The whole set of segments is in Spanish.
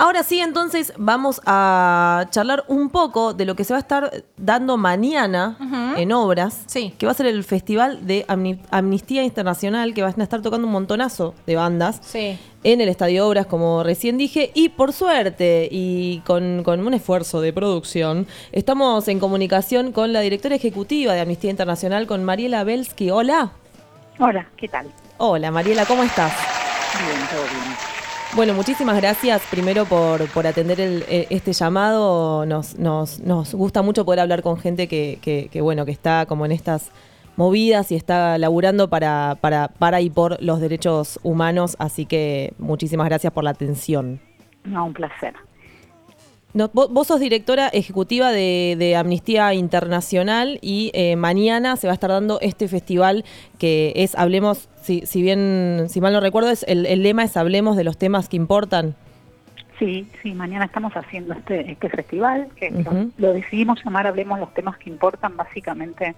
Ahora sí, entonces vamos a charlar un poco de lo que se va a estar dando mañana en obras, Sí. que va a ser el Festival de Amni- Amnistía Internacional, que van a estar tocando un montonazo de bandas Sí. en el Estadio Obras, como recién dije, y por suerte y con, con un esfuerzo de producción, estamos en comunicación con la directora ejecutiva de Amnistía Internacional, con Mariela Belsky. Hola. Hola, ¿qué tal? Hola, Mariela, ¿cómo estás? Bien, todo bien. Bueno, muchísimas gracias primero por, por atender el- eh, este llamado. Nos, nos, nos gusta mucho poder hablar con gente que, que- bueno, que está como en estas movidas y está laburando para, para, para y por los derechos humanos. Así que muchísimas gracias por la atención. No, un placer. No, vos, vos sos directora ejecutiva de, de Amnistía Internacional y eh, mañana se va a estar dando este festival que es Hablemos, si, si bien, si mal no recuerdo, es el, el lema es Hablemos de los temas que importan. Sí, sí, mañana estamos haciendo este, este festival, que lo- decidimos llamar Hablemos los temas que importan, básicamente,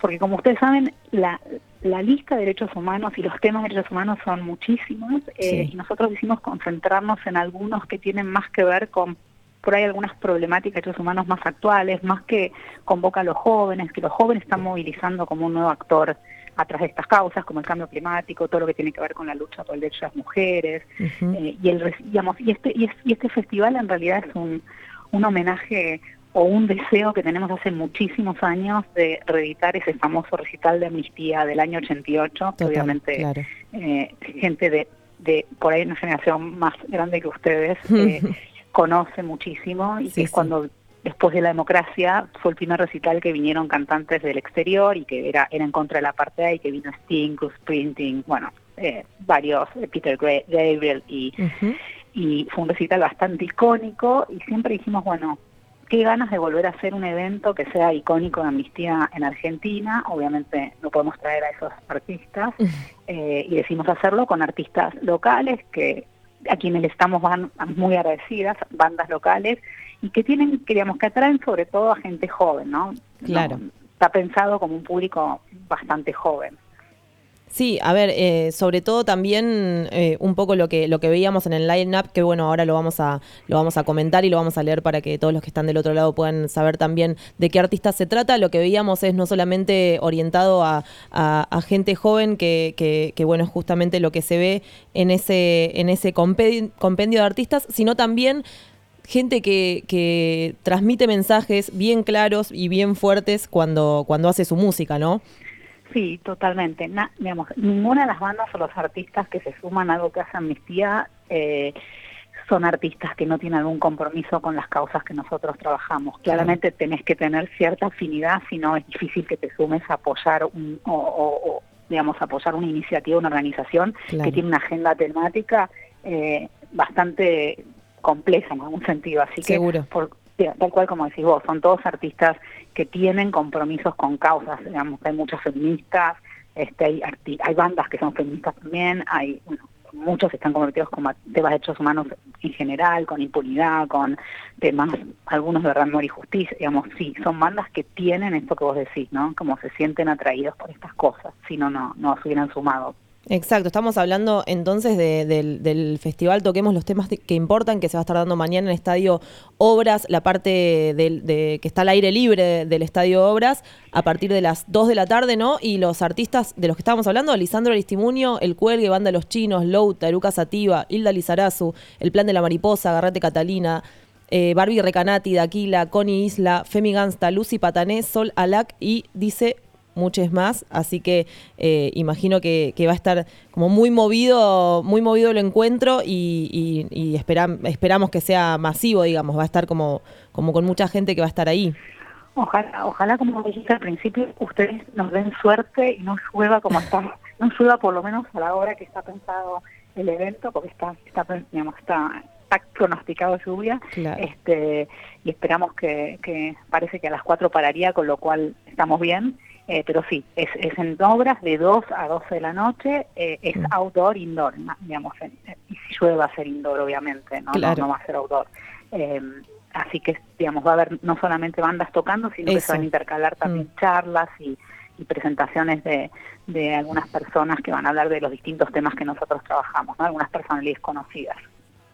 porque como ustedes saben, la, la lista de derechos humanos y los temas de derechos humanos son muchísimos, eh, Sí. y nosotros decidimos concentrarnos en algunos que tienen más que ver con, por ahí algunas problemáticas de derechos humanos más actuales, más que convoca a los jóvenes, que los jóvenes están movilizando como un nuevo actor atrás de estas causas, como el cambio climático, todo lo que tiene que ver con la lucha por el derecho de las mujeres, eh, y el digamos y este y, es- y este festival en realidad es un, un homenaje o un deseo que tenemos hace muchísimos años de reeditar ese famoso recital de amnistía del año 88 que Total, obviamente claro. eh, gente de, de por ahí una generación más grande que ustedes eh, conoce muchísimo y Sí, que es sí. cuando después de la democracia fue el primer recital que vinieron cantantes del exterior y que era, era en contra de la apartheid y que vino Sting, Bruce Springsteen, bueno, eh, varios, eh, Peter Gabriel y, y fue un recital bastante icónico y siempre dijimos, bueno, qué ganas de volver a hacer un evento que sea icónico de Amnistía en Argentina, obviamente no podemos traer a esos artistas eh, y decidimos hacerlo con artistas locales que a quienes le estamos van- muy agradecidas, bandas locales y que tienen, queríamos que atraen sobre todo a gente joven, ¿no? Claro. No, está pensado como un público bastante joven. Sí, a ver, eh, sobre todo también eh, un poco lo que lo que veíamos en el line-up, que bueno, ahora lo vamos a lo vamos a comentar y lo vamos a leer para que todos los que están del otro lado puedan saber también de qué artista se trata. Lo que veíamos es no solamente orientado a, a- a gente joven, que, que- que, bueno, es justamente lo que se ve en ese, en ese compendio, de artistas, sino también gente que, que transmite mensajes bien claros y bien fuertes cuando, cuando hace su música, ¿no? Sí, totalmente. Na- digamos, ninguna de las bandas o los artistas que se suman a algo que hace Amnistía eh, son artistas que no tienen algún compromiso con las causas que nosotros trabajamos. Claramente tenés que tener cierta afinidad, si no es difícil que te sumes a apoyar un, o, o- o, digamos, apoyar una iniciativa, una organización Claro. que tiene una agenda temática eh, bastante compleja en algún sentido. Así Seguro. que, por, tal cual como decís vos, son todos artistas que tienen compromisos con causas, digamos, hay muchas feministas, este, hay, hay bandas que son feministas también, hay bueno, muchos están convertidos con ma- temas de derechos humanos en general, con impunidad, con temas, algunos de amor y justicia, digamos, sí, son bandas que tienen esto que vos decís, ¿no? Como se sienten atraídos por estas cosas, si no, no, no se hubieran sumado. Exacto, estamos hablando entonces de- del, festival Toquemos los temas de- que importan, que se va a estar dando mañana en el Estadio Obras, la parte del, de, que está al aire libre del Estadio Obras, a partir de las 2 de la tarde, ¿no? Y los artistas de los que estábamos hablando, Lisandro Aristimunio, El Cuelgue, Banda Los Chinos, Louta, Eruca Sativa, Hilda Lizarazu, El Plan de la Mariposa, Garrete Catalina, eh, Barbie Recanati, Daquila, Connie Isla, Femi Gansta, Lucy Patané, Sol Alac y dice muchos más, así que eh, imagino que, que va a estar como muy movido, muy movido el encuentro y, y- y esperam- esperamos que sea masivo, digamos, va a estar como, como con mucha gente que va a estar ahí. Ojalá, ojalá como dijiste al principio, ustedes nos den suerte y no llueva como está, no llueva por lo menos a la hora que está pensado el evento, porque está, está, digamos, está, está pronosticado lluvia, Claro. este, y esperamos que, que parece que a las 4 pararía, con lo cual estamos bien, eh, pero sí, es, es en obras de 2 a 12 de la noche, eh, es Mm. outdoor, indoor, digamos, y si llueve va a ser indoor, obviamente, no, no, Claro. no va a ser outdoor. Eh, así que, digamos, va a haber no solamente bandas tocando, sino que se van a intercalar también Mm. charlas y, y presentaciones de, de algunas personas que van a hablar de los distintos temas que nosotros trabajamos, ¿no? algunas personalidades conocidas.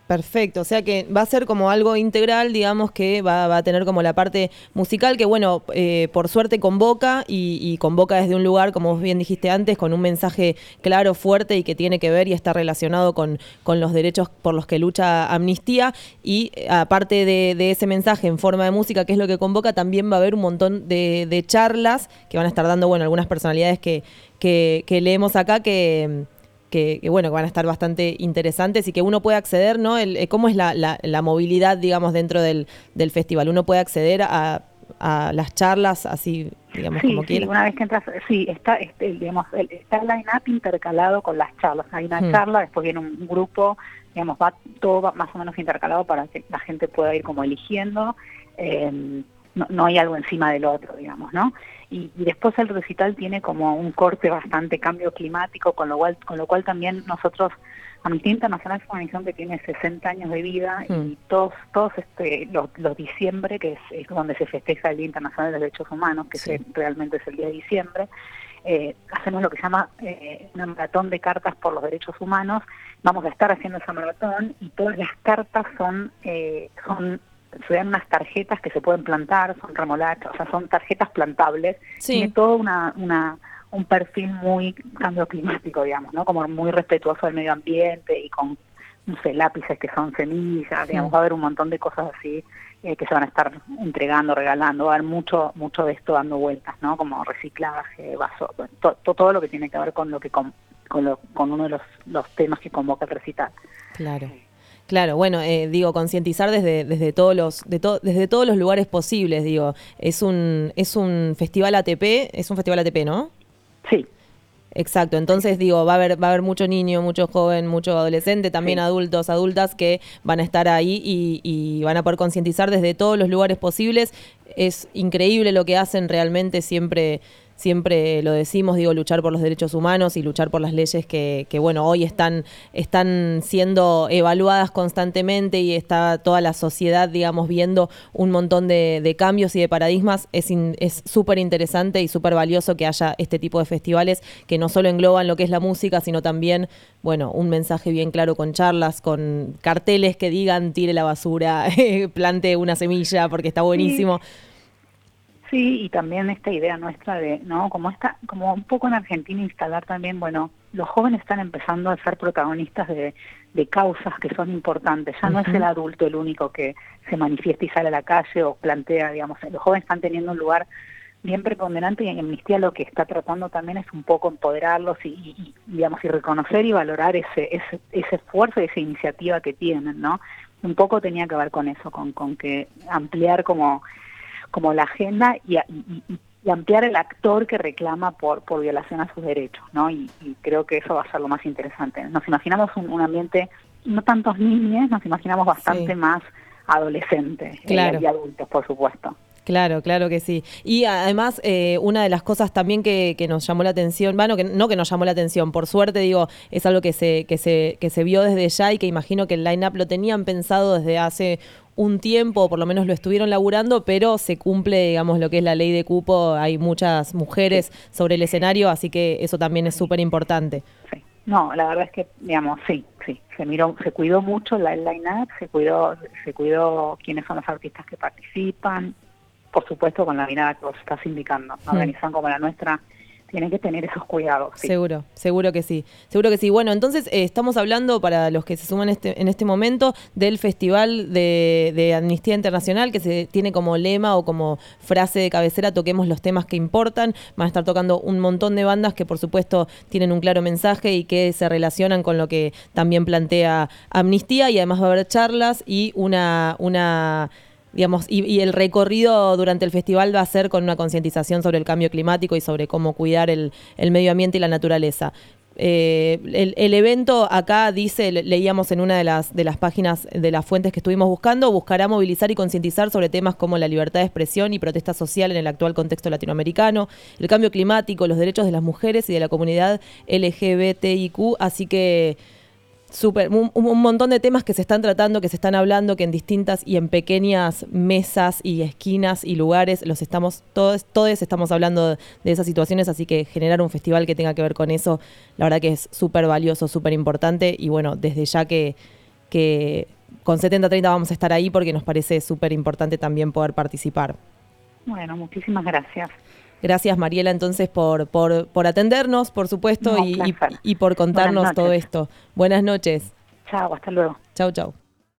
Perfecto, o sea que va a ser como algo integral, digamos que va, a tener como la parte musical que, bueno, eh, por suerte convoca y, convoca desde un lugar, como bien dijiste antes, con un mensaje claro, fuerte y que tiene que ver y está relacionado con, con los derechos por los que lucha Amnistía. Y eh, aparte de, ese mensaje en forma de música, que es lo que convoca, también va a haber un montón de, charlas que van a estar dando, bueno, algunas personalidades que, que, que leemos acá que que, bueno, que van a estar bastante interesantes y que uno puede acceder, ¿no? El, eh, ¿Cómo es la, la, movilidad, digamos, dentro del, del festival? ¿Uno puede acceder a, a las charlas así, digamos, como sí, quiera? una vez que entras, sí, está, este, digamos, el, está el line-up intercalado con las charlas. Hay una hmm. charla, después viene un grupo, digamos, va todo más o menos intercalado para que la gente pueda ir como eligiendo. Eh, no, no hay algo encima del otro, digamos, ¿no? Y, después el recital tiene como un corte bastante cambio climático, con lo cual, con lo cual también nosotros, Amnistía Internacional es una organización que tiene 60 años de vida y mm. todos, todos este, los, los diciembre, que es, donde se festeja el Día Internacional de los Derechos Humanos, que realmente es el día de diciembre, eh, hacemos lo que se llama eh, una maratón de cartas por los derechos humanos. Vamos a estar haciendo esa maratón y todas las cartas son, eh, son se dan unas tarjetas que se pueden plantar, son remolachas, o sea, son tarjetas plantables. Tiene todo una, una, un perfil muy cambio climático, digamos, ¿no? Como muy respetuoso del medio ambiente y con, no sé, lápices que son semillas, digamos, va a haber un montón de cosas así eh, que se van a estar entregando, regalando, va a haber mucho, mucho de esto dando vueltas, ¿no? Como reciclaje, vaso, todo lo que tiene que ver con lo que con, con, lo, con uno de los, los temas que convoca el recital. Claro. Claro, bueno, eh, digo, concientizar desde, desde todos los, de desde todos los lugares posibles, digo. Es un, es un festival ATP, es un festival ATP, ¿no? Sí. Exacto, entonces digo, va a haber, va a haber mucho niño, mucho joven, mucho adolescente, también adultos, adultas que van a estar ahí y, y van a poder concientizar desde todos los lugares posibles. Es increíble lo que hacen realmente siempre siempre lo decimos, digo, luchar por los derechos humanos y luchar por las leyes que, que, bueno, hoy están, están siendo evaluadas constantemente y está toda la sociedad, digamos, viendo un montón de, cambios y de paradigmas. Es súper interesante y súper valioso que haya este tipo de festivales que no solo engloban lo que es la música, sino también, bueno, un mensaje bien claro con charlas, con carteles que digan tire la basura, plante una semilla porque está buenísimo. Sí, y también esta idea nuestra de, ¿no? Como esta, como un poco en Argentina instalar también, bueno, los jóvenes están empezando a ser protagonistas de, de causas que son importantes. Ya no es el adulto el único que se manifiesta y sale a la calle o plantea, digamos, los jóvenes están teniendo un lugar bien preponderante y en Amnistía lo que está tratando también es un poco empoderarlos y, digamos y reconocer y valorar ese, ese, ese esfuerzo y esa iniciativa que tienen, ¿no? Un poco tenía que ver con eso, con, con que ampliar como como la agenda y, ampliar el actor que reclama por, por violación a sus derechos, ¿no? Y, creo que eso va a ser lo más interesante. Nos imaginamos un, ambiente, no tantos niños, nos imaginamos bastante más adolescentes eh, y adultos, por supuesto. Claro, claro que sí. Y además, eh, una de las cosas también que, nos llamó la atención, bueno, que no que nos llamó la atención, por suerte digo, es algo que se, que se, que se vio desde ya y que imagino que el line-up lo tenían pensado desde hace un tiempo, por lo menos lo estuvieron laburando, pero se cumple, digamos, lo que es la ley de cupo. Hay muchas mujeres sobre el escenario, así que eso también es súper importante. Sí. No, la verdad es que, digamos, sí, sí, se miró, se cuidó mucho la line-up, se cuidó, se cuidó quiénes son los artistas que participan, por supuesto con la mirada que vos estás indicando. Una organización como la nuestra tienen que tener esos cuidados. Seguro, seguro que sí, seguro que sí. Bueno, entonces eh, estamos hablando para los que se suman este, en este momento del Festival de, de, Amnistía Internacional que se tiene como lema o como frase de cabecera, toquemos los temas que importan. Van a estar tocando un montón de bandas que por supuesto tienen un claro mensaje y que se relacionan con lo que también plantea Amnistía y además va a haber charlas y una... una digamos, y, el recorrido durante el festival va a ser con una concientización sobre el cambio climático y sobre cómo cuidar el, medio ambiente y la naturaleza. Eh, el, evento acá dice, leíamos en una de las, de las páginas de las fuentes que estuvimos buscando, buscará movilizar y concientizar sobre temas como la libertad de expresión y protesta social en el actual contexto latinoamericano, el cambio climático, los derechos de las mujeres y de la comunidad LGBTIQ, así que Super, un, montón de temas que se están tratando, que se están hablando, que en distintas y en pequeñas mesas y esquinas y lugares los estamos, todos, todos estamos hablando de esas situaciones, así que generar un festival que tenga que ver con eso, la verdad que es súper valioso, súper importante y bueno, desde ya que, que con 70-30 vamos a estar ahí porque nos parece súper importante también poder participar. Bueno, muchísimas gracias. Gracias Mariela entonces por, por, por atendernos, por supuesto, y, y, por contarnos todo esto. Buenas noches. Chao, hasta luego. Chao, chao.